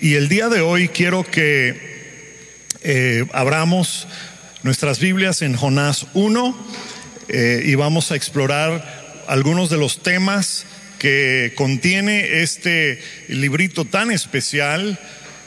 Y el día de hoy quiero que eh, abramos nuestras Biblias en Jonás 1 eh, y vamos a explorar algunos de los temas que contiene este librito tan especial.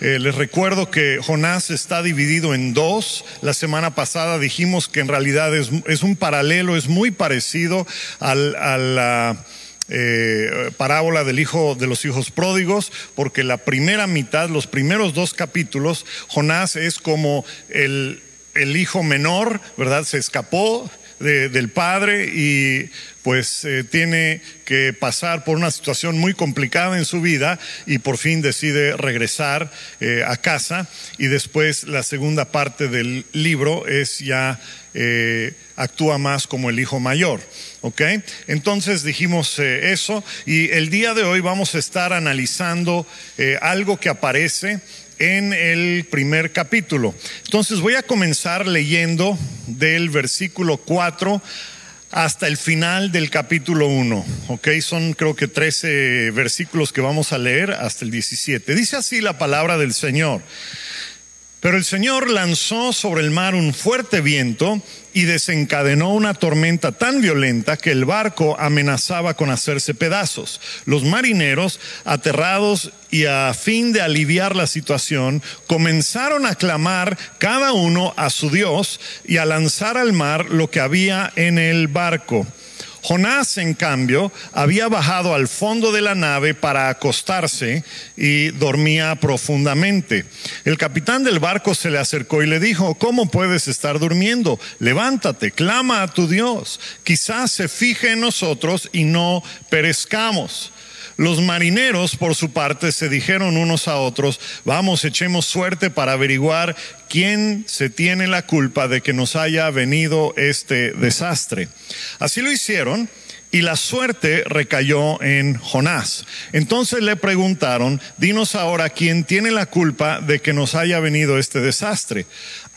Eh, les recuerdo que Jonás está dividido en dos. La semana pasada dijimos que en realidad es, es un paralelo, es muy parecido al, a la eh, parábola del hijo de los hijos pródigos, porque la primera mitad, los primeros dos capítulos, Jonás es como el, el hijo menor, ¿verdad? Se escapó del padre y pues eh, tiene que pasar por una situación muy complicada en su vida y por fin decide regresar eh, a casa y después la segunda parte del libro es ya actúa más como el hijo mayor. ¿Ok? Entonces dijimos eso y el día de hoy vamos a estar analizando algo que aparece en el primer capítulo. Entonces voy a comenzar leyendo del versículo 4 hasta el final del capítulo 1. Ok, son creo que 13 versículos que vamos a leer hasta el 17. Dice así la palabra del Señor. Pero el Señor lanzó sobre el mar un fuerte viento y desencadenó una tormenta tan violenta que el barco amenazaba con hacerse pedazos. Los marineros, aterrados y a fin de aliviar la situación, comenzaron a clamar cada uno a su Dios y a lanzar al mar lo que había en el barco. Jonás, en cambio, había bajado al fondo de la nave para acostarse y dormía profundamente. El capitán del barco se le acercó y le dijo, ¿cómo puedes estar durmiendo? Levántate, clama a tu Dios. Quizás se fije en nosotros y no perezcamos. Los marineros, por su parte, se dijeron unos a otros, vamos, echemos suerte para averiguar quién se tiene la culpa de que nos haya venido este desastre. Así lo hicieron. Y la suerte recayó en Jonás. Entonces le preguntaron, dinos ahora quién tiene la culpa de que nos haya venido este desastre.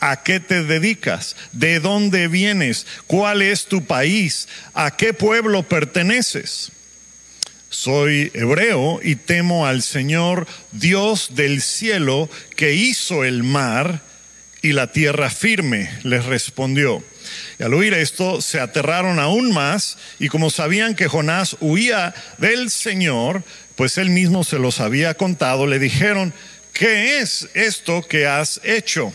¿A qué te dedicas? ¿De dónde vienes? ¿Cuál es tu país? ¿A qué pueblo perteneces? Soy hebreo y temo al Señor Dios del cielo que hizo el mar y la tierra firme, les respondió. Y al oír esto se aterraron aún más y como sabían que Jonás huía del Señor, pues él mismo se los había contado, le dijeron, ¿qué es esto que has hecho?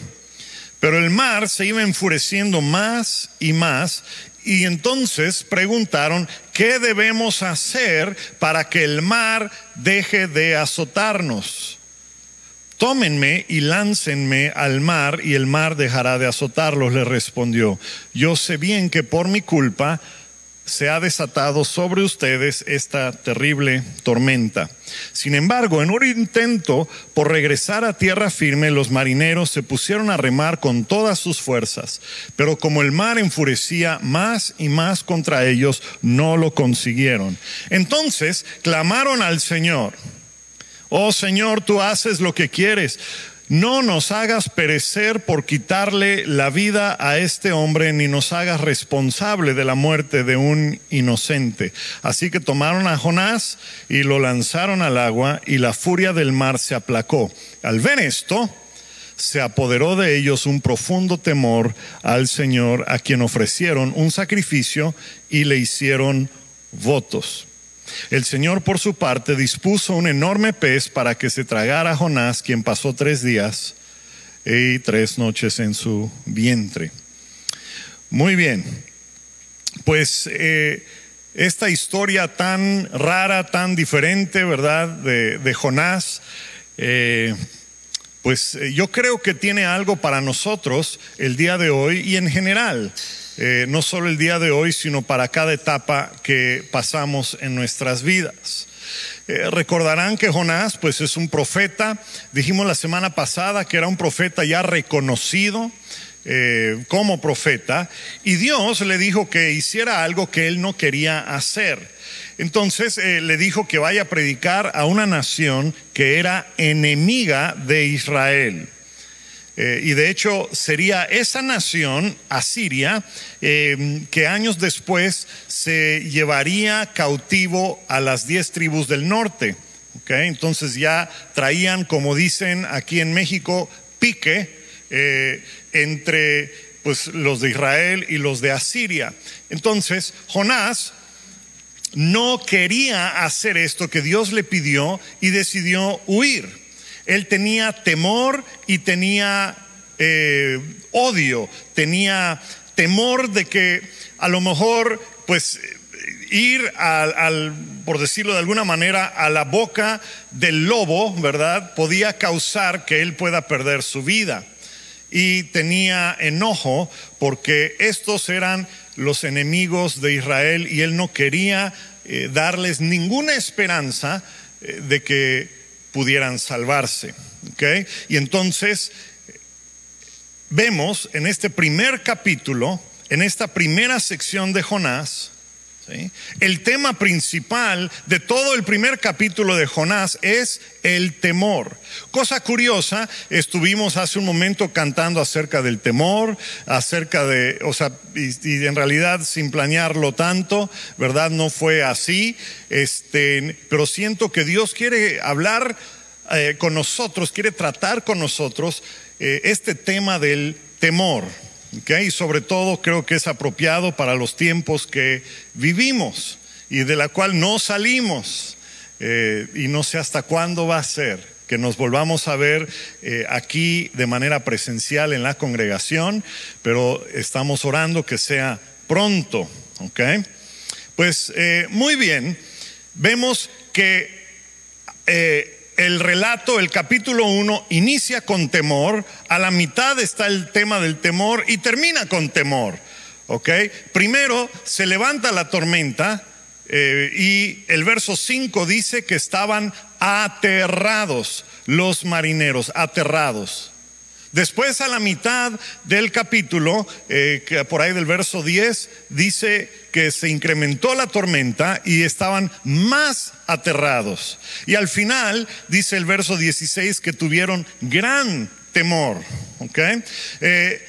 Pero el mar se iba enfureciendo más y más y entonces preguntaron, ¿qué debemos hacer para que el mar deje de azotarnos? Tómenme y láncenme al mar y el mar dejará de azotarlos, le respondió. Yo sé bien que por mi culpa se ha desatado sobre ustedes esta terrible tormenta. Sin embargo, en un intento por regresar a tierra firme, los marineros se pusieron a remar con todas sus fuerzas, pero como el mar enfurecía más y más contra ellos, no lo consiguieron. Entonces clamaron al Señor, oh Señor, tú haces lo que quieres no nos hagas perecer por quitarle la vida a este hombre, ni nos hagas responsable de la muerte de un inocente. Así que tomaron a Jonás y lo lanzaron al agua, y la furia del mar se aplacó. Al ver esto, se apoderó de ellos un profundo temor al Señor, a quien ofrecieron un sacrificio y le hicieron votos. El Señor, por su parte, dispuso un enorme pez para que se tragara a Jonás, quien pasó tres días y tres noches en su vientre. Muy bien, pues eh, esta historia tan rara, tan diferente, ¿verdad? De, Jonás, eh, pues eh, yo creo que tiene algo para nosotros el día de hoy y en general. Eh, no solo el día de hoy, sino para cada etapa que pasamos en nuestras vidas. Eh, recordarán que Jonás, pues es un profeta, dijimos la semana pasada que era un profeta ya reconocido eh, como profeta, y Dios le dijo que hiciera algo que él no quería hacer. Entonces le dijo que vaya a predicar a una nación que era enemiga de Israel. Eh, y de hecho sería esa nación, Asiria, eh, que años después se llevaría cautivo a las diez tribus del norte. Entonces ya traían, como dicen aquí en México, pique eh, entre pues, los de Israel y los de Asiria. Entonces, Jonás no quería hacer esto que Dios le pidió y decidió huir. Él tenía temor y tenía eh, odio, tenía temor de que a lo mejor, pues, ir al, por decirlo de alguna manera, a la boca del lobo, ¿verdad? Podía causar que él pueda perder su vida. Y tenía enojo porque estos eran los enemigos de Israel y él no quería eh, darles ninguna esperanza eh, de que pudieran salvarse. Y entonces vemos en este primer capítulo, en esta primera sección de Jonás, el tema principal de todo el primer capítulo de Jonás es el temor. Cosa curiosa, estuvimos hace un momento cantando acerca del temor, acerca de, o sea, y, en realidad sin planearlo tanto, ¿verdad? No fue así, este, pero siento que Dios quiere hablar eh, con nosotros, quiere tratar con nosotros eh, este tema del temor. Y sobre todo creo que es apropiado para los tiempos que vivimos y de la cual no salimos. Eh, y no sé hasta cuándo va a ser que nos volvamos a ver eh, aquí de manera presencial en la congregación, pero estamos orando que sea pronto. ¿ok? Pues eh, muy bien, vemos que el relato, el capítulo 1, inicia con temor, a la mitad está el tema del temor y termina con temor. ¿Ok? Primero se levanta la tormenta eh, y el verso 5 dice que estaban aterrados los marineros, aterrados. Después a la mitad del capítulo, eh, que por ahí del verso 10, dice se incrementó la tormenta y estaban más aterrados. Y al final, dice el verso 16, que tuvieron gran temor. Eh,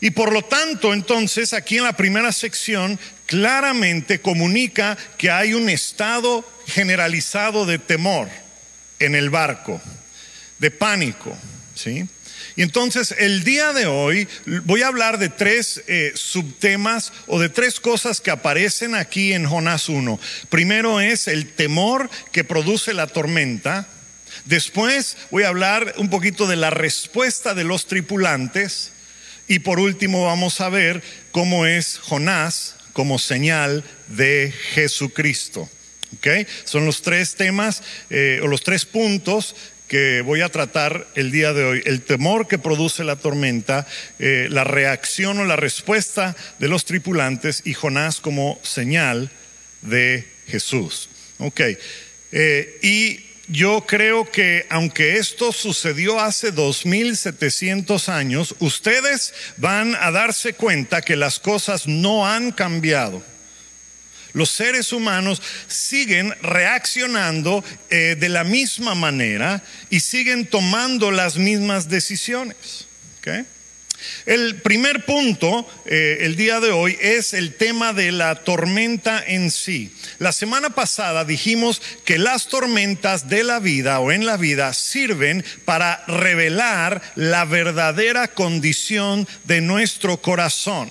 y por lo tanto, entonces, aquí en la primera sección, claramente comunica que hay un estado generalizado de temor en el barco, de pánico. ¿sí? Y entonces el día de hoy voy a hablar de tres eh, subtemas o de tres cosas que aparecen aquí en Jonás 1. Primero es el temor que produce la tormenta. Después voy a hablar un poquito de la respuesta de los tripulantes. Y por último vamos a ver cómo es Jonás como señal de Jesucristo. ¿Okay? Son los tres temas eh, o los tres puntos que voy a tratar el día de hoy, el temor que produce la tormenta, eh, la reacción o la respuesta de los tripulantes y Jonás como señal de Jesús. Ok, eh, y yo creo que aunque esto sucedió hace 2700 años, ustedes van a darse cuenta que las cosas no han cambiado los seres humanos siguen reaccionando eh, de la misma manera y siguen tomando las mismas decisiones. El primer punto eh, el día de hoy es el tema de la tormenta en sí. La semana pasada dijimos que las tormentas de la vida o en la vida sirven para revelar la verdadera condición de nuestro corazón.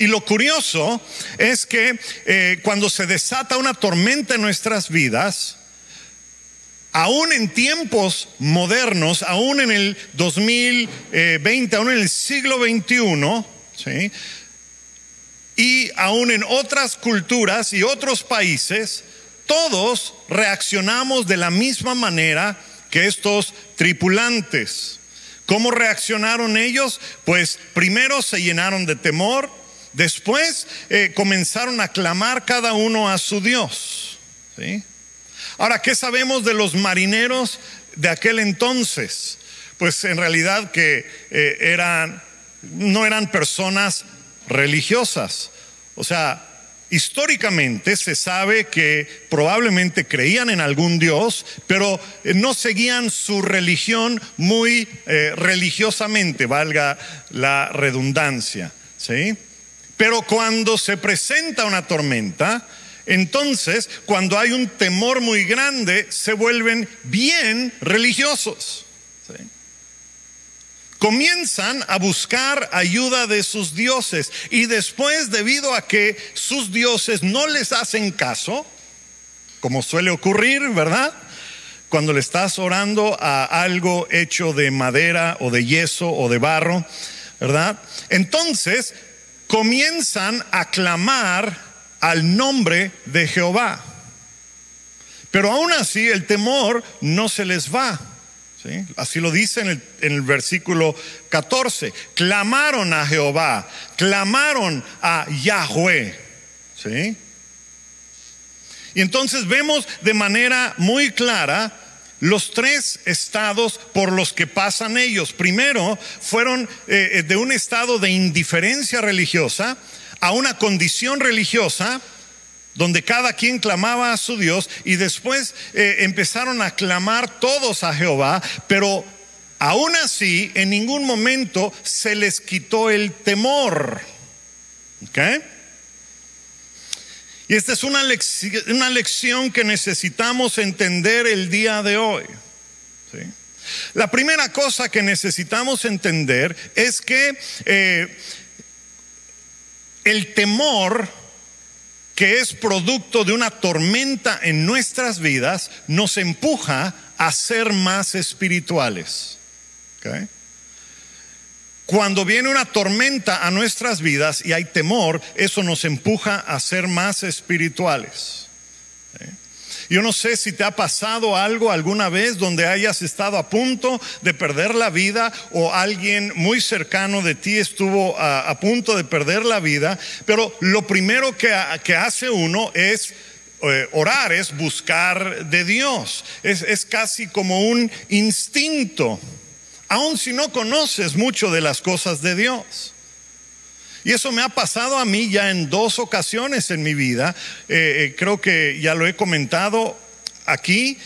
Y lo curioso es que eh, cuando se desata una tormenta en nuestras vidas, aún en tiempos modernos, aún en el 2020, aún en el siglo XXI, ¿sí? y aún en otras culturas y otros países, todos reaccionamos de la misma manera que estos tripulantes. ¿Cómo reaccionaron ellos? Pues primero se llenaron de temor, Después eh, comenzaron a clamar cada uno a su Dios. Ahora, ¿qué sabemos de los marineros de aquel entonces? Pues en realidad que eh, eran, no eran personas religiosas. O sea, históricamente se sabe que probablemente creían en algún Dios, pero eh, no seguían su religión muy religiosamente, valga la redundancia. ¿Sí? Pero cuando se presenta una tormenta, entonces cuando hay un temor muy grande se vuelven bien religiosos. Comienzan a buscar ayuda de sus dioses y después debido a que sus dioses no les hacen caso, como suele ocurrir, ¿verdad? Cuando le estás orando a algo hecho de madera o de yeso o de barro, ¿verdad? Entonces comienzan a clamar al nombre de Jehová. Pero aún así el temor no se les va. Así lo dice en el, versículo 14. Clamaron a Jehová, clamaron a Yahweh. Y entonces vemos de manera muy clara los tres estados por los que pasan ellos. Primero, fueron eh, eh, de un estado de indiferencia religiosa a una condición religiosa donde cada quien clamaba a su Dios y después eh, empezaron a clamar todos a Jehová, pero aún así en ningún momento se les quitó el temor. ¿Okay? Y esta es una lección, una lección que necesitamos entender el día de hoy. La primera cosa que necesitamos entender es que eh, el temor que es producto de una tormenta en nuestras vidas nos empuja a ser más espirituales. Cuando viene una tormenta a nuestras vidas y hay temor, eso nos empuja a ser más espirituales. ¿Eh? Yo no sé si te ha pasado algo alguna vez donde hayas estado a punto de perder la vida o alguien muy cercano de ti estuvo a, punto de perder la vida, pero lo primero que, hace uno es eh, orar, es buscar de Dios. es casi como un instinto aun si no conoces mucho de las cosas de Dios. Y eso me ha pasado a mí ya en dos ocasiones en mi vida. Eh, eh, creo que ya lo he comentado aquí,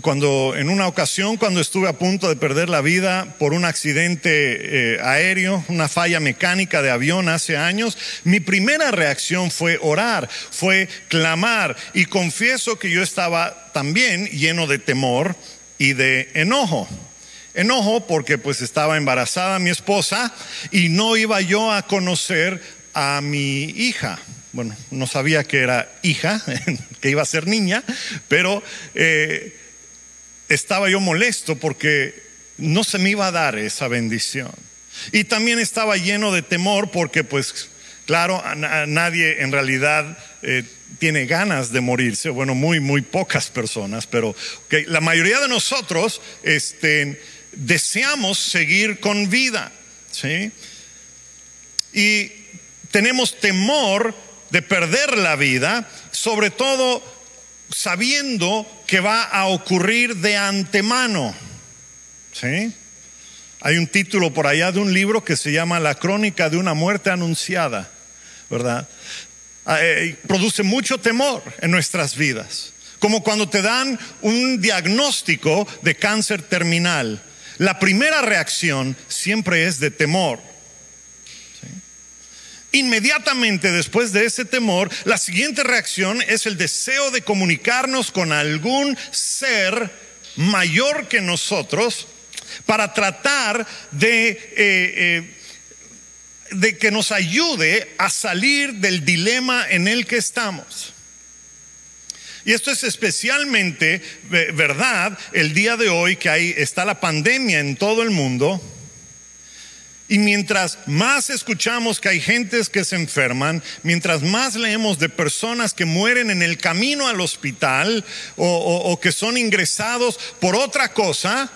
cuando en una ocasión, cuando estuve a punto de perder la vida por un accidente eh, aéreo, una falla mecánica de avión hace años, mi primera reacción fue orar, fue clamar. Y confieso que yo estaba también lleno de temor y de enojo. Enojo porque pues estaba embarazada mi esposa y no iba yo a conocer a mi hija. Bueno, no sabía que era hija, que iba a ser niña, pero eh, estaba yo molesto porque no se me iba a dar esa bendición. Y también estaba lleno de temor porque pues claro, nadie en realidad... Eh, tiene ganas de morirse, bueno, muy, muy pocas personas, pero la mayoría de nosotros este, deseamos seguir con vida. ¿sí? Y tenemos temor de perder la vida, sobre todo sabiendo que va a ocurrir de antemano. ¿Sí? Hay un título por allá de un libro que se llama La crónica de una muerte anunciada, ¿verdad? Ah, eh, produce mucho temor en nuestras vidas, como cuando te dan un diagnóstico de cáncer terminal la primera reacción siempre es de temor. Inmediatamente después de ese temor, la siguiente reacción es el deseo de comunicarnos con algún ser mayor que nosotros para tratar de, eh, eh, de que nos ayude a salir del dilema en el que estamos. Y esto es especialmente verdad el día de hoy que ahí está la pandemia en todo el mundo. Y mientras más escuchamos que hay gentes que se enferman, mientras más leemos de personas que mueren en el camino al hospital o, que son ingresados por otra cosa,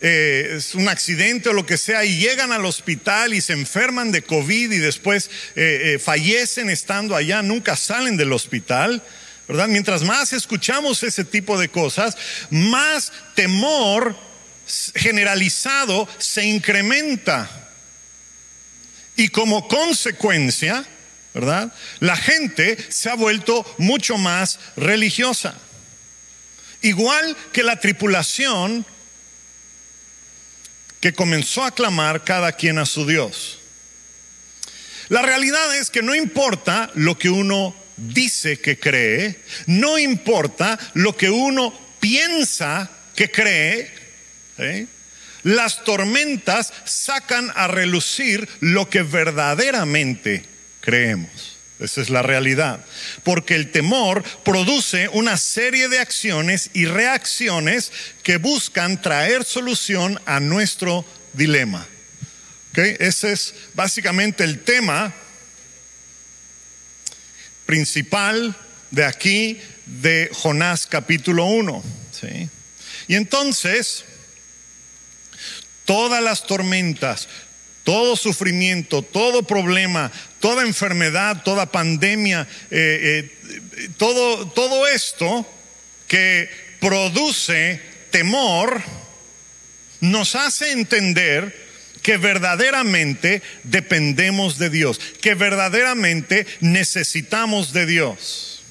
eh, es un accidente o lo que sea, y llegan al hospital y se enferman de COVID y después eh, eh, fallecen estando allá, nunca salen del hospital. ¿Verdad? Mientras más escuchamos ese tipo de cosas, más temor generalizado se incrementa. Y como consecuencia, ¿verdad? La gente se ha vuelto mucho más religiosa. Igual que la tripulación que comenzó a clamar cada quien a su Dios. La realidad es que no importa lo que uno dice que cree, no importa lo que uno piensa que cree, ¿eh? las tormentas sacan a relucir lo que verdaderamente creemos. Esa es la realidad. Porque el temor produce una serie de acciones y reacciones que buscan traer solución a nuestro dilema. Ese es básicamente el tema principal de aquí de Jonás capítulo 1. Y entonces, todas las tormentas, todo sufrimiento, todo problema, toda enfermedad, toda pandemia, eh, eh, todo, todo esto que produce temor, nos hace entender que verdaderamente dependemos de Dios, que verdaderamente necesitamos de Dios,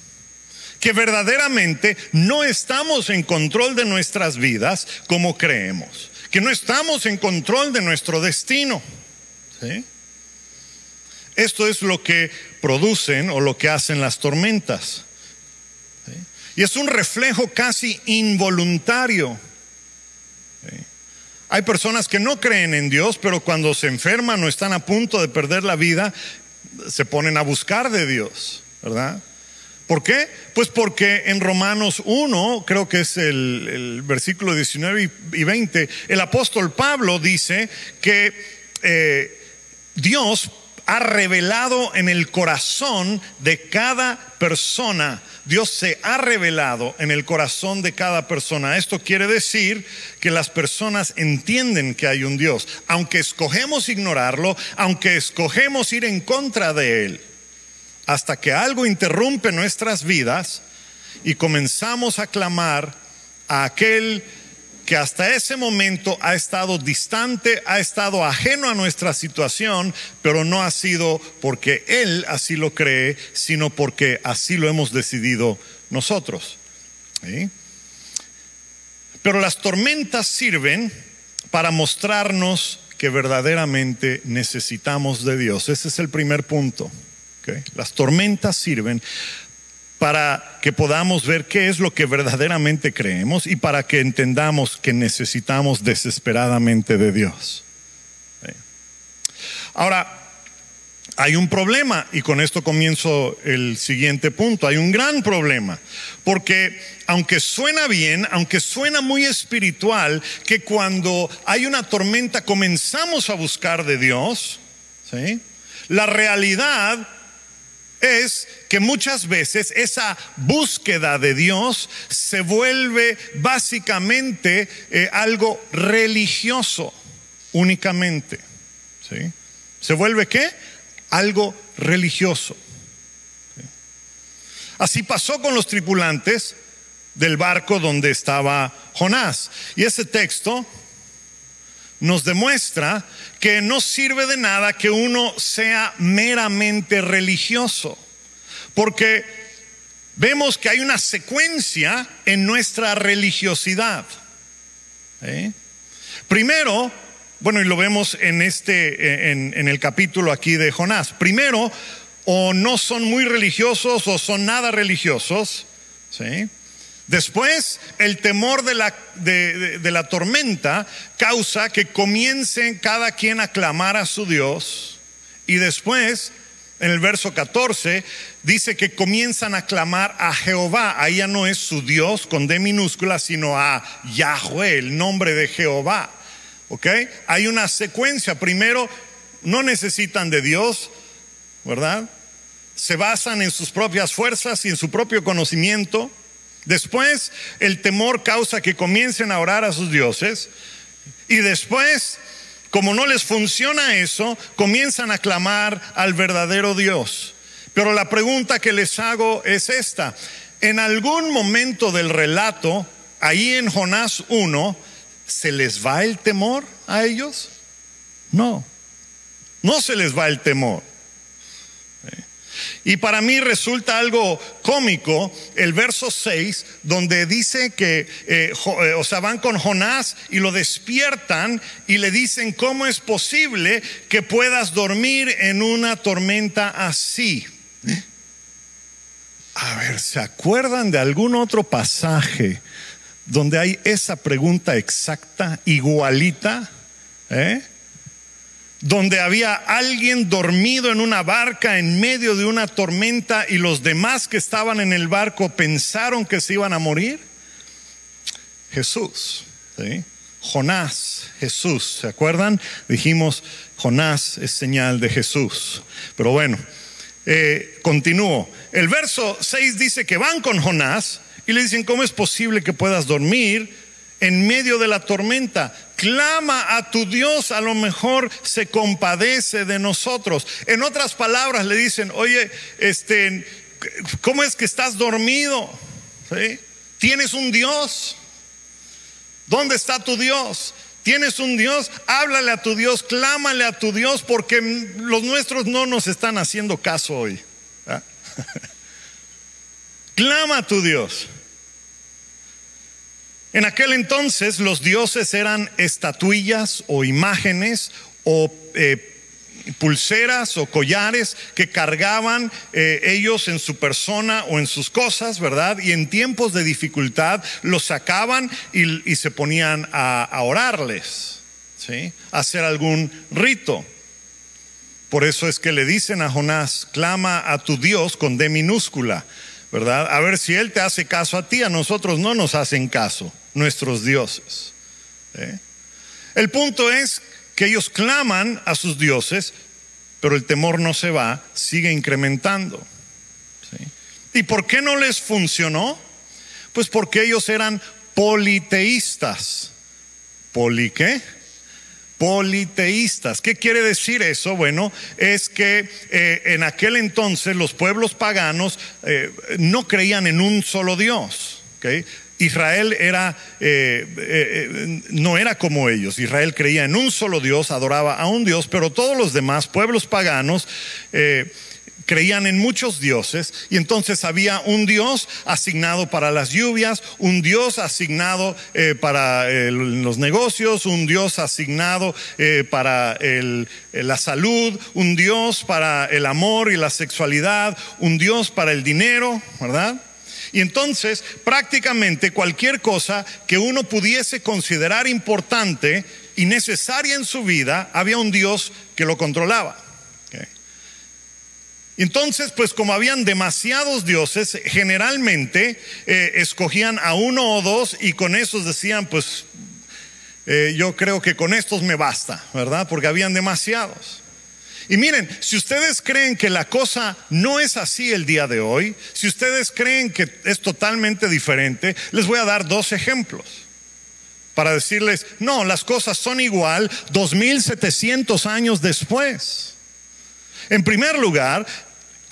que verdaderamente no estamos en control de nuestras vidas como creemos, que no estamos en control de nuestro destino. Esto es lo que producen o lo que hacen las tormentas. Y es un reflejo casi involuntario. Hay personas que no creen en Dios, pero cuando se enferman o están a punto de perder la vida, se ponen a buscar de Dios, ¿verdad? ¿Por qué? Pues porque en Romanos 1, creo que es el, versículo 19 y 20, el apóstol Pablo dice que eh, Dios ha revelado en el corazón de cada persona. Dios se ha revelado en el corazón de cada persona. Esto quiere decir que las personas entienden que hay un Dios, aunque escogemos ignorarlo, aunque escogemos ir en contra de Él, hasta que algo interrumpe nuestras vidas y comenzamos a clamar a aquel que hasta ese momento ha estado distante, ha estado ajeno a nuestra situación, pero no ha sido porque Él así lo cree, sino porque así lo hemos decidido nosotros. Pero las tormentas sirven para mostrarnos que verdaderamente necesitamos de Dios. Ese es el primer punto. Las tormentas sirven para que podamos ver qué es lo que verdaderamente creemos y para que entendamos que necesitamos desesperadamente de Dios. Ahora, hay un problema y con esto comienzo el siguiente punto. Hay un gran problema porque aunque suena bien, aunque suena muy espiritual, que cuando hay una tormenta comenzamos a buscar de Dios, ¿sí? la realidad es que muchas veces esa búsqueda de Dios se vuelve básicamente eh, algo religioso únicamente. ¿sí? ¿Se vuelve qué? Algo religioso. Así pasó con los tripulantes del barco donde estaba Jonás. Y ese texto nos demuestra que no sirve de nada que uno sea meramente religioso, porque vemos que hay una secuencia en nuestra religiosidad. ¿eh? Primero, bueno, y lo vemos en este, en, en el capítulo aquí de Jonás. Primero, o no son muy religiosos o son nada religiosos, ¿sí? Después, el temor de la, de, la, tormenta causa que comiencen cada quien a clamar a su Dios. Y después, en el verso 14, dice que comienzan a clamar a Jehová. Ahí ya no es su Dios con D minúscula, sino a Yahweh, el nombre de Jehová. ¿Ok? Hay una secuencia. Primero, no necesitan de Dios, ¿verdad? Se basan en sus propias fuerzas y en su propio conocimiento. Después el temor causa que comiencen a orar a sus dioses y después, como no les funciona eso, comienzan a clamar al verdadero Dios. Pero la pregunta que les hago es esta. En algún momento del relato, ahí en Jonás 1, ¿se les va el temor a ellos? No, no se les va el temor. Y para mí resulta algo cómico el verso 6, donde dice que, eh, eh, o sea, van con Jonás y lo despiertan y le dicen, ¿cómo es posible que puedas dormir en una tormenta así? A ver, ¿se acuerdan de algún otro pasaje donde hay esa pregunta exacta, igualita? ¿Eh? Donde había alguien dormido en una barca en medio de una tormenta y los demás que estaban en el barco pensaron que se iban a morir? Jesús, Jonás, Jesús, ¿se acuerdan? Dijimos, Jonás es señal de Jesús. Pero bueno, eh, continúo. El verso 6 dice que van con Jonás y le dicen, ¿cómo es posible que puedas dormir en medio de la tormenta? Clama a tu Dios, a lo mejor se compadece de nosotros. En otras palabras le dicen, oye, este, ¿cómo es que estás dormido? ¿Tienes un Dios? ¿Dónde está tu Dios? ¿Tienes un Dios? Háblale a tu Dios, clámale a tu Dios, porque los nuestros no nos están haciendo caso hoy. Clama a tu Dios. En aquel entonces los dioses eran estatuillas o imágenes o eh, pulseras o collares que cargaban eh, ellos en su persona o en sus cosas, ¿verdad? Y en tiempos de dificultad los sacaban y, se ponían a, orarles, ¿sí? A hacer algún rito. Por eso es que le dicen a Jonás, clama a tu Dios con D minúscula, ¿verdad? A ver si Él te hace caso a ti, a nosotros no nos hacen caso nuestros dioses. ¿eh? El punto es que ellos claman a sus dioses, pero el temor no se va, sigue incrementando. ¿Y por qué no les funcionó? Pues porque ellos eran politeístas. ¿Poli qué? Politeístas. ¿Qué quiere decir eso? Bueno, es que eh, en aquel entonces los pueblos paganos eh, no creían en un solo Dios. Israel era, eh, no era como ellos. Israel creía en un solo Dios, adoraba a un Dios, pero todos los demás pueblos paganos creían en muchos dioses y entonces había un Dios asignado para las lluvias, un Dios asignado para los negocios, un Dios asignado para la salud, un Dios para el amor y la sexualidad, un Dios para el dinero, ¿verdad? Y entonces prácticamente cualquier cosa que uno pudiese considerar importante y necesaria en su vida, había un Dios que lo controlaba. Entonces, pues como habían demasiados dioses, generalmente eh, escogían a uno o dos y con esos decían, pues eh, yo creo que con estos me basta, ¿verdad? Porque habían demasiados. Y miren, si ustedes creen que la cosa no es así el día de hoy, si ustedes creen que es totalmente diferente, les voy a dar dos ejemplos para decirles, no, las cosas son igual 2700 años después. En primer lugar,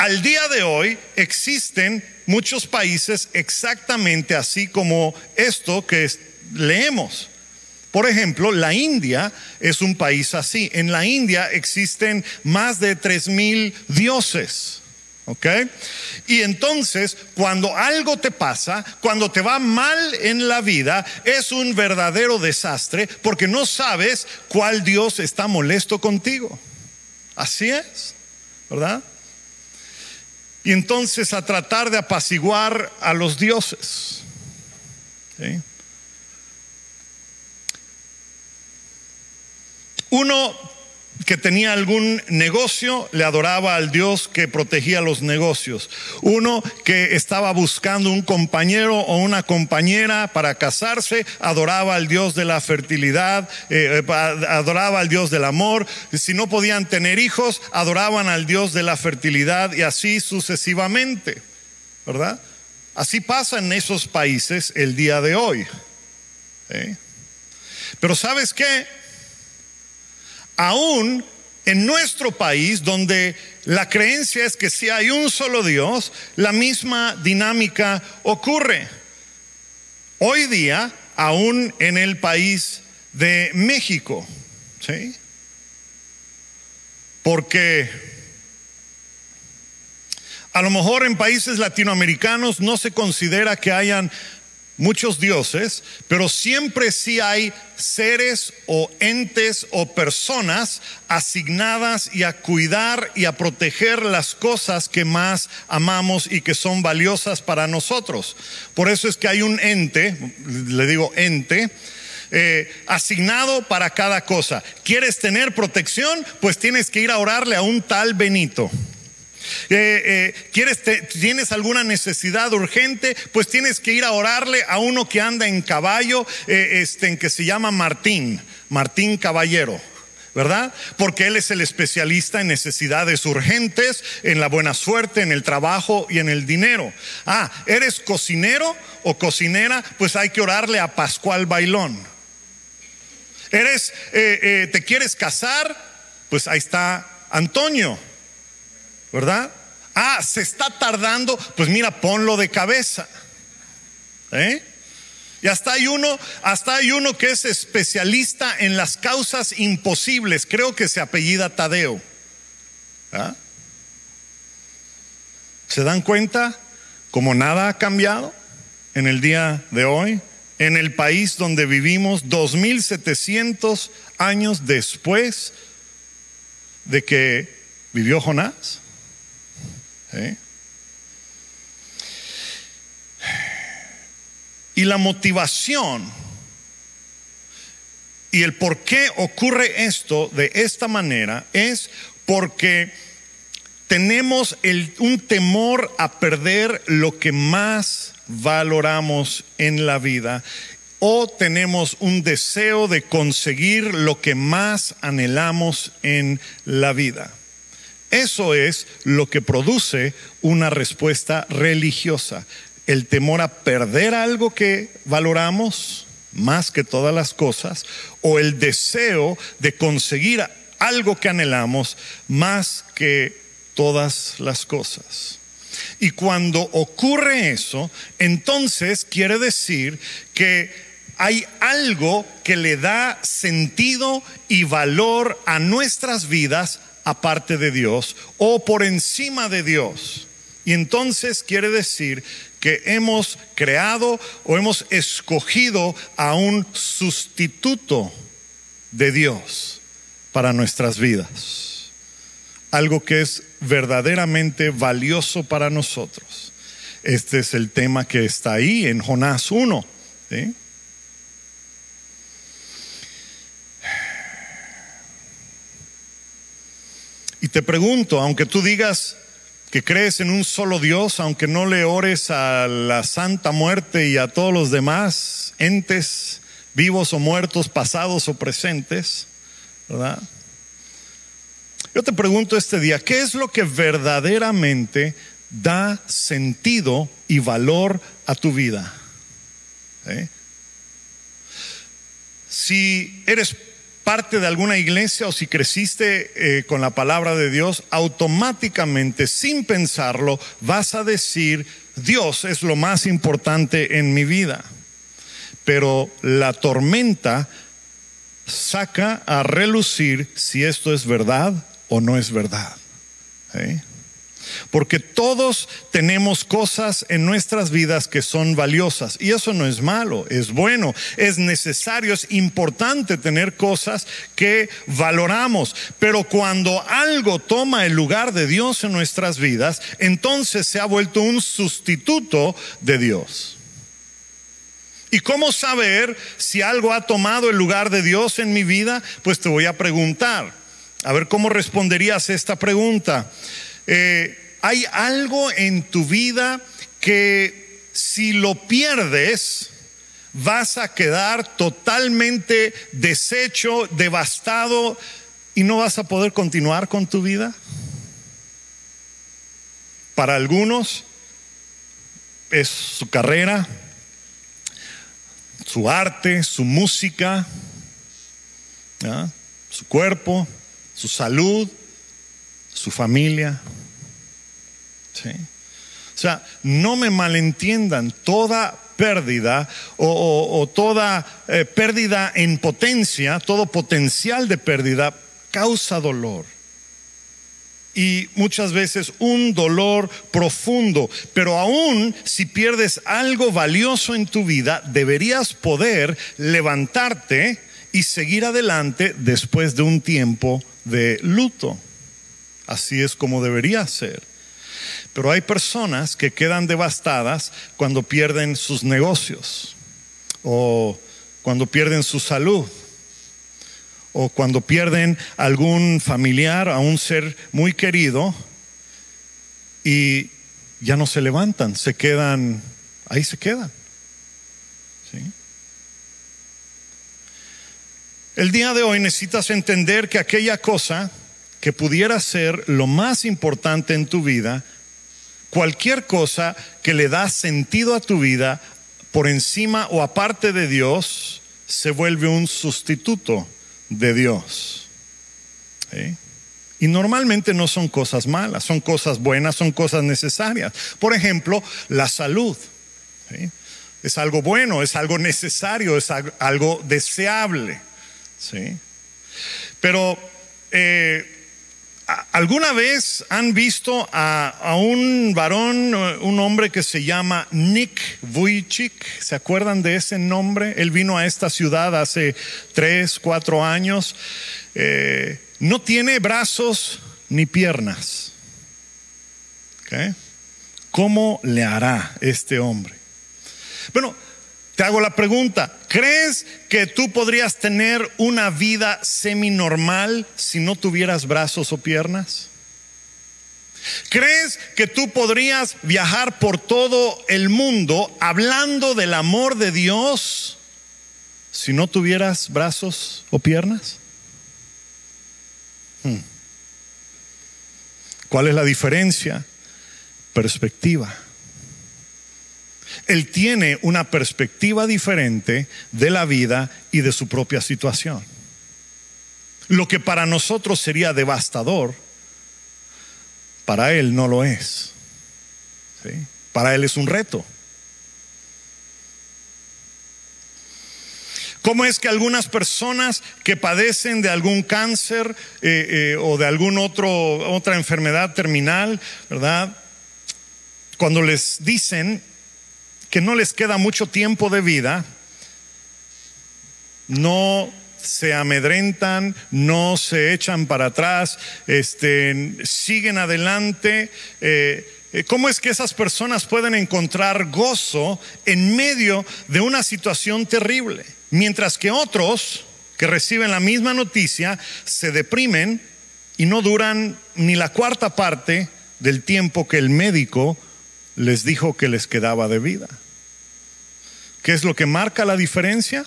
al día de hoy existen muchos países exactamente así como esto que leemos. Por ejemplo, la India es un país así. En la India existen más de tres mil dioses. ¿Ok? Y entonces, cuando algo te pasa, cuando te va mal en la vida, es un verdadero desastre porque no sabes cuál Dios está molesto contigo. Así es, ¿verdad? Y entonces a tratar de apaciguar a los dioses. Uno que tenía algún negocio le adoraba al Dios que protegía los negocios. Uno que estaba buscando un compañero o una compañera para casarse, adoraba al Dios de la fertilidad, eh, eh, adoraba al Dios del amor. Si no podían tener hijos, adoraban al Dios de la fertilidad y así sucesivamente. ¿Verdad? Así pasa en esos países el día de hoy. ¿eh? Pero ¿sabes qué? Aún en nuestro país, donde la creencia es que si hay un solo Dios, la misma dinámica ocurre. Hoy día, aún en el país de México, ¿sí? Porque a lo mejor en países latinoamericanos no se considera que hayan muchos dioses, pero siempre sí hay seres o entes o personas asignadas y a cuidar y a proteger las cosas que más amamos y que son valiosas para nosotros. Por eso es que hay un ente, le digo ente, eh, asignado para cada cosa. ¿Quieres tener protección? Pues tienes que ir a orarle a un tal Benito. Eh, eh, ¿quieres, ¿Tienes alguna necesidad urgente? Pues tienes que ir a orarle a uno que anda en caballo, eh, este, en que se llama Martín, Martín Caballero. ¿verdad? Porque Él es el especialista en necesidades urgentes, en la buena suerte, en el trabajo y en el dinero. Ah, ¿eres cocinero o cocinera? Pues hay que orarle a Pascual Bailón. ¿Eres, te quieres casar? Pues ahí está Antonio. ¿Verdad? Ah, se está tardando, pues mira, ponlo de cabeza. ¿Eh? Y hasta hay uno, hasta hay uno que es especialista en las causas imposibles. Creo que se apellida Tadeo. ¿Ah? ¿Se dan cuenta como nada ha cambiado en el día de hoy? En el país donde vivimos 2700 años después de que vivió Jonás. Y la motivación y el por qué ocurre esto de esta manera es porque tenemos un temor a perder lo que más valoramos en la vida o tenemos un deseo de conseguir lo que más anhelamos en la vida. Eso es lo que produce una respuesta religiosa. El temor a perder algo que valoramos más que todas las cosas o el deseo de conseguir algo que anhelamos más que todas las cosas. Y cuando ocurre eso, entonces quiere decir que hay algo que le da sentido y valor a nuestras vidas aparte de Dios o por encima de Dios. Y entonces quiere decir que hemos creado o hemos escogido a un sustituto de Dios para nuestras vidas. Algo que es verdaderamente valioso para nosotros. Este es el tema que está ahí en Jonás 1. Y te pregunto, aunque tú digas que crees en un solo Dios, aunque no le ores a la Santa Muerte y a todos los demás entes vivos o muertos, pasados o presentes, ¿verdad? Yo te pregunto este día, ¿qué es lo que verdaderamente da sentido y valor a tu vida? ¿Eh? Si eres parte de alguna iglesia o si creciste eh, con la palabra de Dios, automáticamente, sin pensarlo, vas a decir, Dios es lo más importante en mi vida. Pero la tormenta saca a relucir si esto es verdad o no es verdad. ¿Eh? Porque todos tenemos cosas en nuestras vidas que son valiosas. Y eso no es malo, es bueno, es necesario, es importante tener cosas que valoramos. Pero cuando algo toma el lugar de Dios en nuestras vidas, entonces se ha vuelto un sustituto de Dios. ¿Y cómo saber si algo ha tomado el lugar de Dios en mi vida? Pues te voy a preguntar. A ver cómo responderías esta pregunta. Eh, hay algo en tu vida que si lo pierdes, vas a quedar totalmente deshecho, devastado y no vas a poder continuar con tu vida. Para algunos es su carrera, su arte, su música, su cuerpo, su salud, su familia. O sea, no me malentiendan, toda pérdida o, toda eh, pérdida en potencia, todo potencial de pérdida causa dolor. y muchas veces un dolor profundo. Pero aún si pierdes algo valioso en tu vida, deberías poder levantarte y seguir adelante después de un tiempo de luto. Así es como debería ser. Pero hay personas que quedan devastadas cuando pierden sus negocios o cuando pierden su salud o cuando pierden algún familiar, a un ser muy querido y ya no se levantan, se quedan, ahí se quedan. El día de hoy necesitas entender que aquella cosa que pudiera ser lo más importante en tu vida, cualquier cosa que le da sentido a tu vida por encima o aparte de Dios, se vuelve un sustituto de Dios. Y normalmente no son cosas malas, son cosas buenas, son cosas necesarias. Por ejemplo, la salud. Es algo bueno, es algo necesario, es algo deseable. ¿sí? Pero eh, ¿Alguna vez han visto a, un varón, un hombre que se llama Nick Vujicic? ¿Se acuerdan de ese nombre? Él vino a esta ciudad hace tres, cuatro años. Eh, no tiene brazos ni piernas. ¿Cómo le hará este hombre? Bueno, te hago la pregunta, ¿crees que tú podrías tener una vida semi-normal si no tuvieras brazos o piernas? ¿Crees que tú podrías viajar por todo el mundo hablando del amor de Dios si no tuvieras brazos o piernas? Hmm. ¿Cuál es la diferencia? Perspectiva. Él tiene una perspectiva diferente de la vida y de su propia situación. Lo que para nosotros sería devastador, para Él no lo es. Para Él es un reto. ¿Cómo es que algunas personas que padecen de algún cáncer eh, eh, o de alguna otra enfermedad terminal, ¿verdad? Cuando les dicen que no les queda mucho tiempo de vida, no se amedrentan, no se echan para atrás, este, siguen adelante. Eh, eh, ¿Cómo es que esas personas pueden encontrar gozo en medio de una situación terrible? Mientras que otros que reciben la misma noticia se deprimen y no duran ni la cuarta parte del tiempo que el médico les dijo que les quedaba de vida. ¿Qué es lo que marca la diferencia?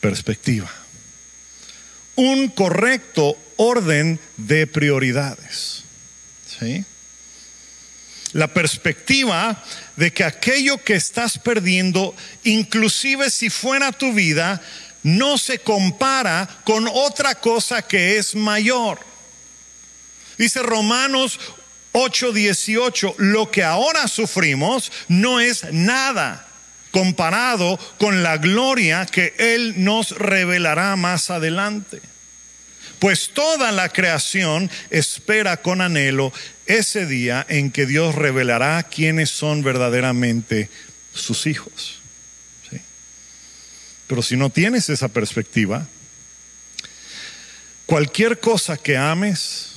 Perspectiva. Un correcto orden de prioridades. ¿Sí? La perspectiva de que aquello que estás perdiendo, inclusive si fuera tu vida, no se compara con otra cosa que es mayor. Dice Romanos 8:18, lo que ahora sufrimos no es nada comparado con la gloria que Él nos revelará más adelante. Pues toda la creación espera con anhelo ese día en que Dios revelará quiénes son verdaderamente sus hijos. Pero si no tienes esa perspectiva, cualquier cosa que ames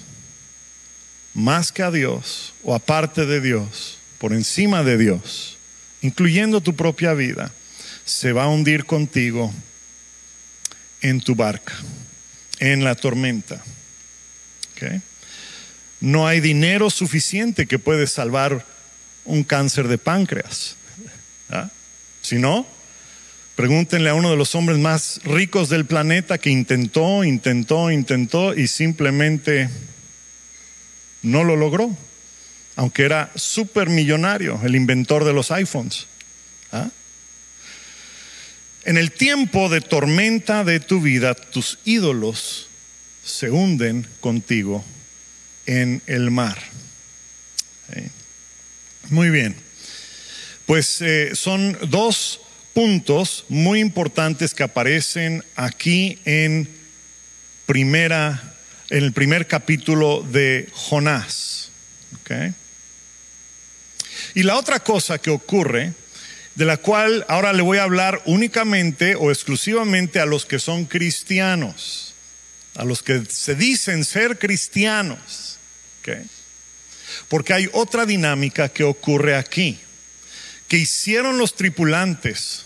más que a Dios o aparte de Dios, por encima de Dios, incluyendo tu propia vida, se va a hundir contigo en tu barca, en la tormenta. No hay dinero suficiente que puede salvar un cáncer de páncreas. ¿Ah? Si no, pregúntenle a uno de los hombres más ricos del planeta que intentó, intentó, intentó y simplemente no lo logró aunque era súper millonario, el inventor de los iPhones. ¿Ah? En el tiempo de tormenta de tu vida, tus ídolos se hunden contigo en el mar. Muy bien. Pues eh, son dos puntos muy importantes que aparecen aquí en primera en el primer capítulo de Jonás. Y la otra cosa que ocurre, de la cual ahora le voy a hablar únicamente o exclusivamente a los que son cristianos, a los que se dicen ser cristianos. Porque hay otra dinámica que ocurre aquí, que hicieron los tripulantes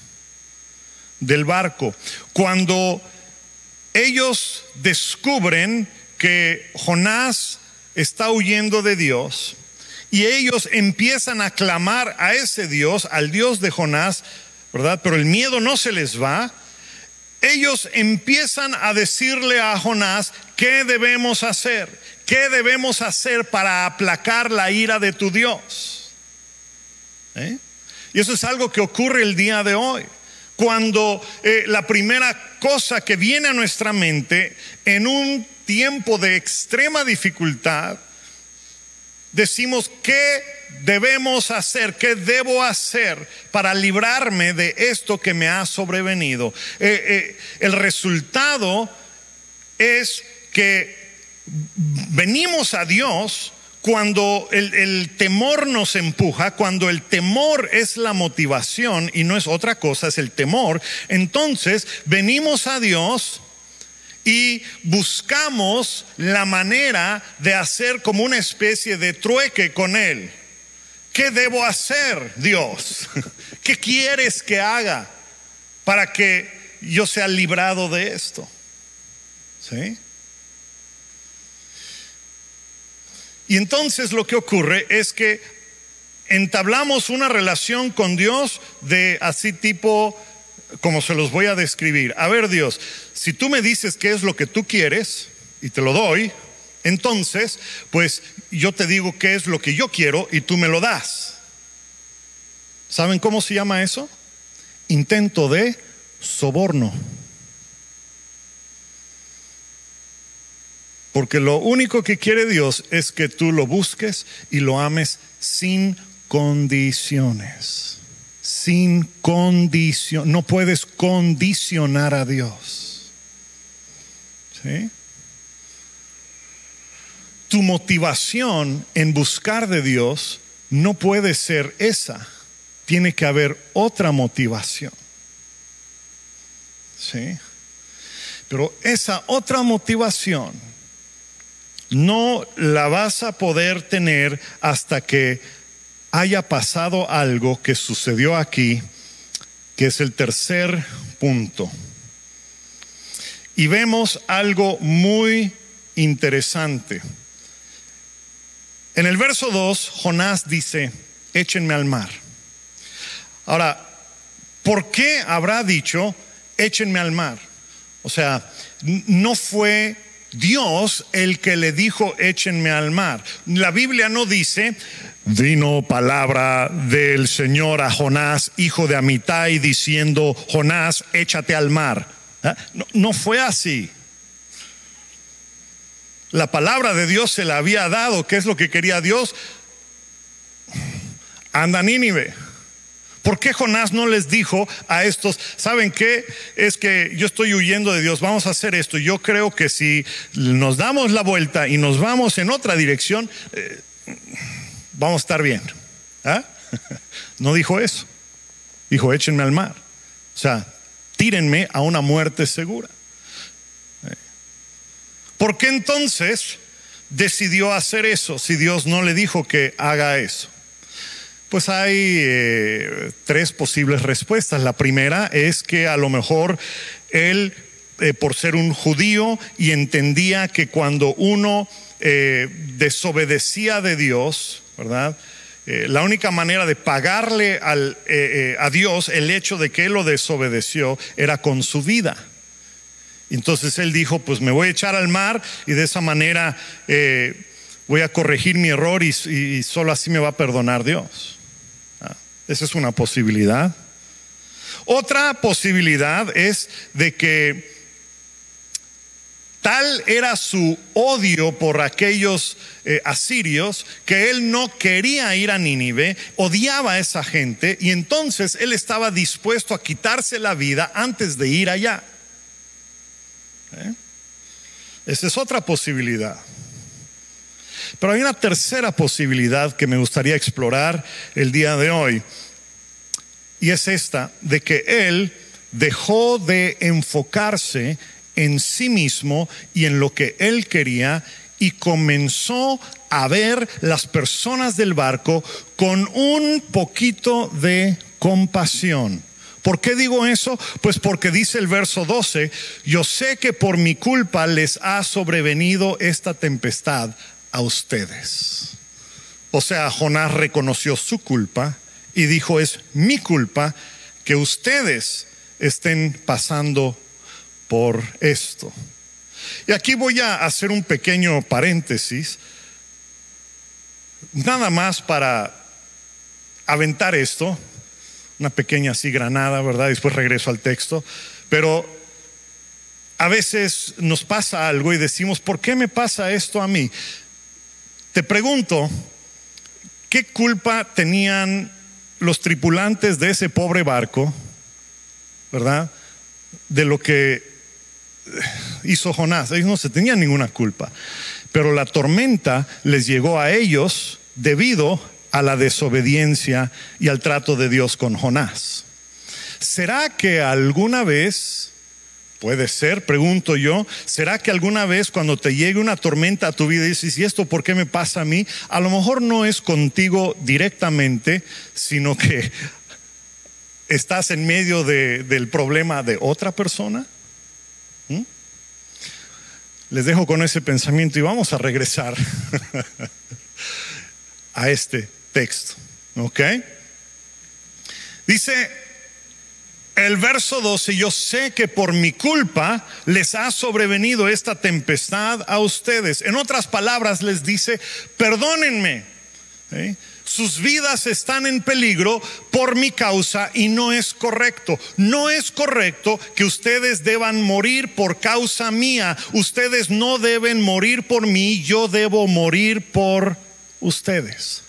del barco cuando ellos descubren que Jonás está huyendo de Dios y ellos empiezan a clamar a ese Dios, al Dios de Jonás, ¿verdad? Pero el miedo no se les va. Ellos empiezan a decirle a Jonás, ¿qué debemos hacer? ¿Qué debemos hacer para aplacar la ira de tu Dios? ¿Eh? Y eso es algo que ocurre el día de hoy. Cuando eh, la primera cosa que viene a nuestra mente en un tiempo de extrema dificultad, decimos, ¿qué debemos hacer? ¿Qué debo hacer para librarme de esto que me ha sobrevenido? Eh, eh, el resultado es que venimos a Dios cuando el, temor nos empuja, cuando el temor es la motivación y no es otra cosa, es el temor, entonces venimos a Dios y buscamos la manera de hacer como una especie de trueque con Él. ¿Qué debo hacer, Dios? ¿Qué quieres que haga para que yo sea librado de esto? ¿Sí? Y entonces lo que ocurre es que entablamos una relación con Dios de así tipo como se los voy a describir. A ver Dios, si tú me dices qué es lo que tú quieres y te lo doy, entonces, pues yo te digo qué es lo que yo quiero y tú me lo das. ¿Saben cómo se llama eso? Intento de soborno. Porque lo único que quiere Dios es que tú lo busques y lo ames sin condiciones sin condición. No puedes condicionar a Dios. Tu motivación en buscar de Dios no puede ser esa. Tiene que haber otra motivación. ¿Sí? Pero esa otra motivación no la vas a poder tener hasta que haya pasado algo que sucedió aquí, que es el tercer punto. Y vemos algo muy interesante. En el verso 2, Jonás dice, échenme al mar. Ahora, ¿por qué habrá dicho, échenme al mar? O sea, no fue Dios el que le dijo, échenme al mar. La Biblia no dice, vino palabra del Señor a Jonás, hijo de Amitai, diciendo, Jonás, échate al mar. ¿Ah? No, fue así. La palabra de Dios se la había dado. ¿Qué es lo que quería Dios? Anda Nínive. ¿Por qué Jonás no les dijo a estos, ¿saben qué? Es que yo estoy huyendo de Dios, vamos a hacer esto. Yo creo que si nos damos la vuelta y nos vamos en otra dirección, eh, vamos a estar bien. ¿Ah? No dijo eso. Dijo, échenme al mar. O sea, tírenme a una muerte segura. ¿Por qué entonces decidió hacer eso si Dios no le dijo que haga eso? Pues hay eh, tres posibles respuestas. La primera es que a lo mejor él, eh, por ser un judío y entendía que cuando uno eh, desobedecía de Dios, ¿verdad? Eh, la única manera de pagarle eh, eh, a Dios el hecho de que él lo desobedeció era con su vida. Entonces él dijo, pues me voy a echar al mar y de esa manera voy a corregir mi error y, y, solo así me va a perdonar Dios. Ah, esa es una posibilidad. Otra posibilidad es de que Tal era su odio por aquellos eh, asirios que él no quería ir a Nínive, odiaba a esa gente y entonces él estaba dispuesto a quitarse la vida antes de ir allá. ¿Eh? Esa es otra posibilidad. Pero hay una tercera posibilidad que me gustaría explorar el día de hoy. Y es esta, de que él dejó de enfocarse en sí mismo y en lo que él quería y comenzó a ver las personas del barco con un poquito de compasión. ¿Por qué digo eso? Pues porque dice el verso 12, yo sé que por mi culpa les ha sobrevenido esta tempestad a ustedes. O sea, Jonás reconoció su culpa y dijo, es mi culpa que ustedes estén pasando por esto. Y aquí voy a hacer un pequeño paréntesis, nada más para aventar esto, una pequeña así granada, ¿verdad? Después regreso al texto, pero a veces nos pasa algo y decimos, ¿por qué me pasa esto a mí? Te pregunto, ¿qué culpa tenían los tripulantes de ese pobre barco, ¿verdad? De lo que hizo Jonás. Ellos no se tenían ninguna culpa. Pero la tormenta les llegó a ellos debido a la desobediencia y al trato de Dios con Jonás. ¿Será que alguna vez, puede ser, pregunto yo, ¿será que alguna vez cuando te llegue una tormenta a tu vida y dices, ¿y esto por qué me pasa a mí? A lo mejor no es contigo directamente, sino que estás en medio del problema de otra persona. ¿Mm? Les dejo con ese pensamiento y vamos a regresar a este texto. ¿Ok? Dice el verso 12, yo sé que por mi culpa les ha sobrevenido esta tempestad a ustedes. En otras palabras, les dice, perdónenme. Sus vidas están en peligro por mi causa y no es correcto. No es correcto que ustedes deban morir por causa mía. Ustedes no deben morir por mí, yo debo morir por ustedes.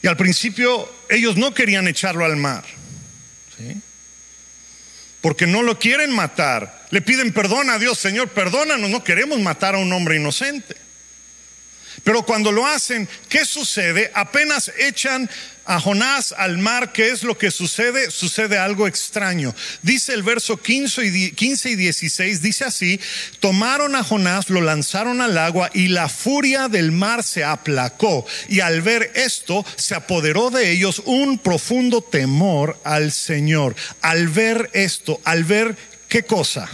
Y al principio ellos no querían echarlo al mar. Porque no lo quieren matar. Le piden perdón a Dios, Señor, perdónanos, no queremos matar a un hombre inocente. Pero cuando lo hacen, ¿qué sucede? Apenas echan a Jonás al mar, ¿qué es lo que sucede? Sucede algo extraño. Dice el verso 15 y, 15 y 16, dice así, tomaron a Jonás, lo lanzaron al agua y la furia del mar se aplacó. Y al ver esto, se apoderó de ellos un profundo temor al Señor. Al ver esto, al ver qué cosa.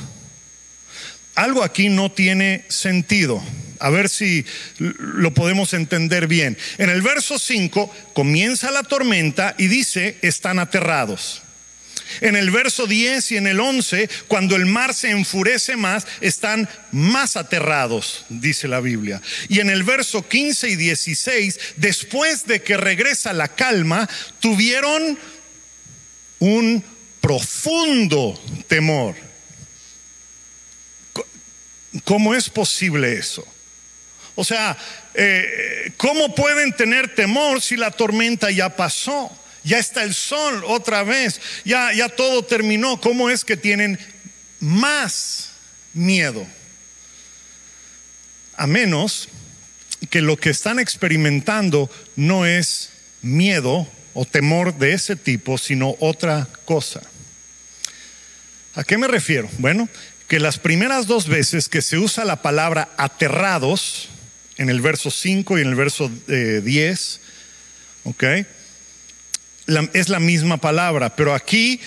Algo aquí no tiene sentido. A ver si lo podemos entender bien. En el verso 5 comienza la tormenta y dice, están aterrados. En el verso 10 y en el 11, cuando el mar se enfurece más, están más aterrados, dice la Biblia. Y en el verso 15 y 16, después de que regresa la calma, tuvieron un profundo temor. ¿Cómo es posible eso? O sea, eh, ¿cómo pueden tener temor si la tormenta ya pasó? Ya está el sol otra vez, ya, ya todo terminó. ¿Cómo es que tienen más miedo? A menos que lo que están experimentando no es miedo o temor de ese tipo, sino otra cosa. ¿A qué me refiero? Bueno, que las primeras dos veces que se usa la palabra aterrados, en el verso 5 y en el verso 10, eh, ¿ok? es la misma palabra, pero aquí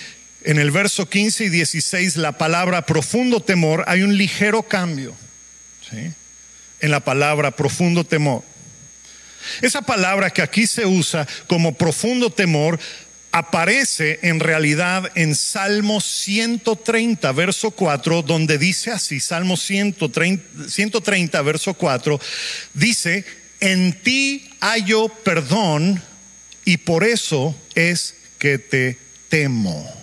en el verso 15 y 16 la palabra profundo temor hay un ligero cambio. En la palabra profundo temor. Esa palabra que aquí se usa como profundo temor aparece en realidad en Salmo 130, verso 4, donde dice así, Salmo 130, 130, verso 4, dice, en ti hallo perdón y por eso es que te temo.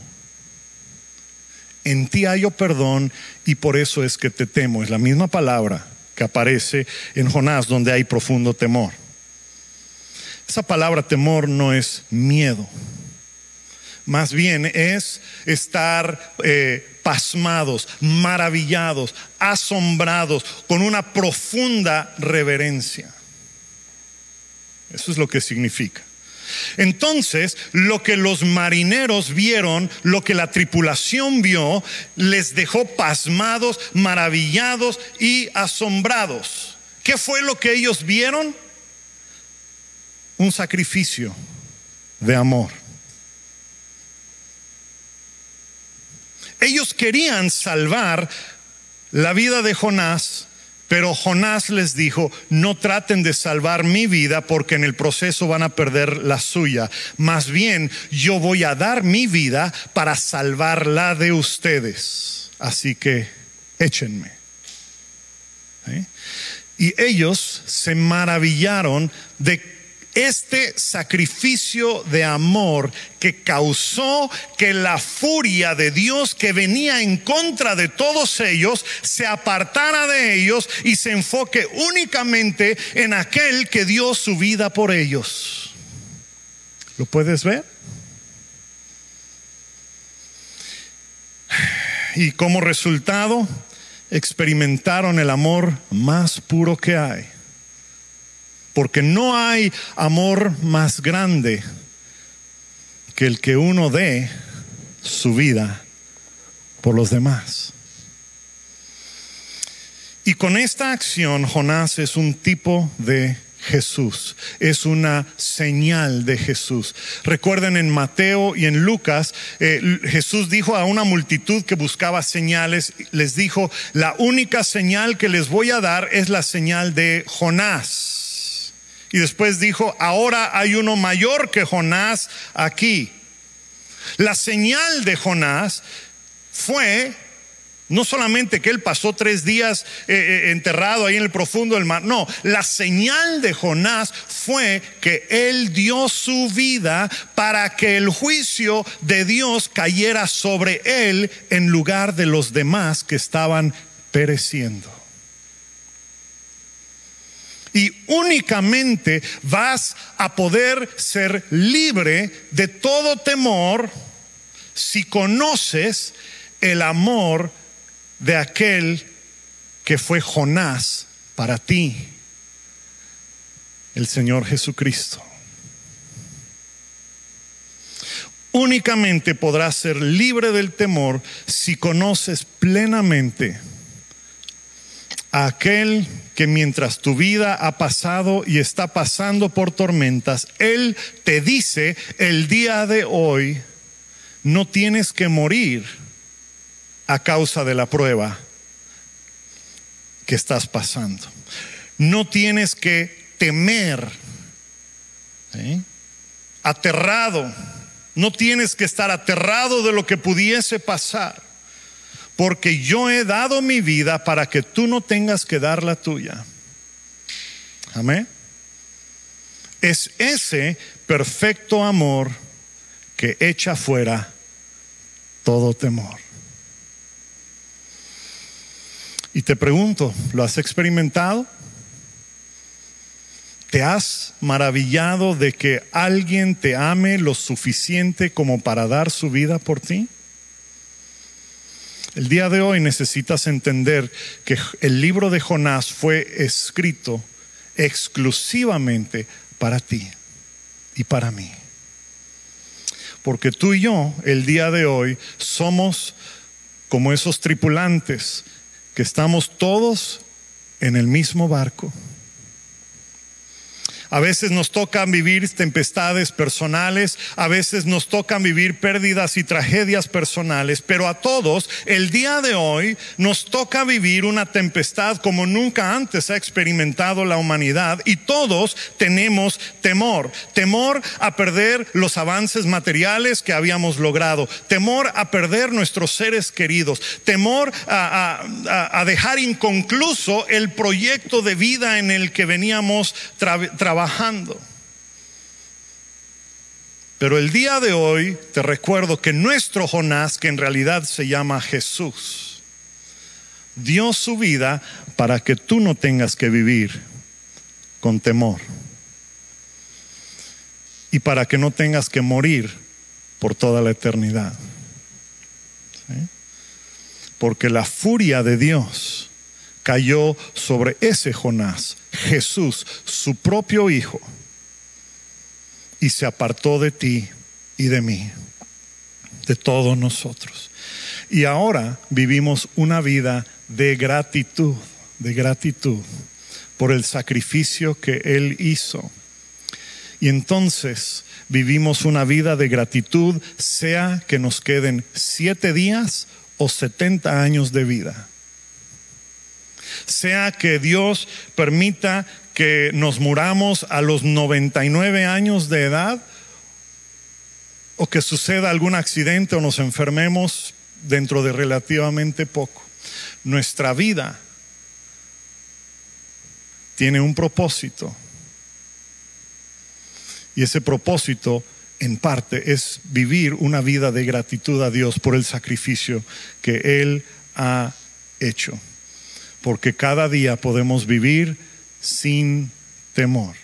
En ti hallo perdón y por eso es que te temo. Es la misma palabra que aparece en Jonás donde hay profundo temor. Esa palabra temor no es miedo más bien es estar eh, pasmados, maravillados, asombrados, con una profunda reverencia. Eso es lo que significa. Entonces, lo que los marineros vieron, lo que la tripulación vio, les dejó pasmados, maravillados y asombrados. ¿Qué fue lo que ellos vieron? Un sacrificio de amor. Ellos querían salvar la vida de Jonás pero Jonás les dijo, no traten de salvar mi vida porque en el proceso van a perder la suya. Más bien, yo voy a dar mi vida para salvar la de ustedes. Así que échenme. ¿Eh? Y ellos se maravillaron de este sacrificio de amor que causó que la furia de Dios que venía en contra de todos ellos se apartara de ellos y se enfoque únicamente en aquel que dio su vida por ellos. ¿Lo puedes ver? Y como resultado experimentaron el amor más puro que hay porque no hay amor más grande que el que uno dé su vida por los demás. Y con esta acción Jonás es un tipo de Jesús, es una señal de Jesús. Recuerden en Mateo y en Lucas, eh, Jesús dijo a una multitud que buscaba señales, les dijo, la única señal que les voy a dar es la señal de Jonás. Y después dijo, ahora hay uno mayor que Jonás aquí. La señal de Jonás fue no solamente que él pasó tres días eh, eh, enterrado ahí en el profundo del mar, no, la señal de Jonás fue que él dio su vida para que el juicio de Dios cayera sobre él en lugar de los demás que estaban pereciendo y únicamente vas a poder ser libre de todo temor si conoces el amor de aquel que fue Jonás para ti, el Señor Jesucristo. Únicamente podrás ser libre del temor si conoces plenamente aquel que mientras tu vida ha pasado y está pasando por tormentas, Él te dice el día de hoy, no tienes que morir a causa de la prueba que estás pasando. No tienes que temer, ¿eh? aterrado. No tienes que estar aterrado de lo que pudiese pasar porque yo he dado mi vida para que tú no tengas que dar la tuya. Amén. Es ese perfecto amor que echa fuera todo temor. Y te pregunto, ¿lo has experimentado? ¿Te has maravillado de que alguien te ame lo suficiente como para dar su vida por ti? El día de hoy necesitas entender que el libro de Jonás fue escrito exclusivamente para ti y para mí. Porque tú y yo, el día de hoy, somos como esos tripulantes que estamos todos en el mismo barco a veces nos tocan vivir tempestades personales, a veces nos tocan vivir pérdidas y tragedias personales, pero a todos el día de hoy nos toca vivir una tempestad como nunca antes ha experimentado la humanidad y todos tenemos temor, temor a perder los avances materiales que habíamos logrado, temor a perder nuestros seres queridos, temor a, dejar inconcluso el proyecto de vida en el que veníamos trabajando trabajando. Pero el día de hoy te recuerdo que nuestro Jonás, que en realidad se llama Jesús, dio su vida para que tú no tengas que vivir con temor y para que no tengas que morir por toda la eternidad. Porque la furia de Dios cayó sobre ese Jonás, Jesús, su propio Hijo, y se apartó de ti y de mí, de todos nosotros. Y ahora vivimos una vida de gratitud, de gratitud por el sacrificio que Él hizo. Y entonces vivimos una vida de gratitud, sea que nos queden siete días o setenta años de vida. Sea que Dios permita que nos muramos a los 99 años de edad o que suceda algún accidente o nos enfermemos dentro de relativamente poco. Nuestra vida tiene un propósito. Y ese propósito, en parte, es vivir una vida de gratitud a Dios por el sacrificio que Él ha hecho. Porque cada día podemos vivir sin temor.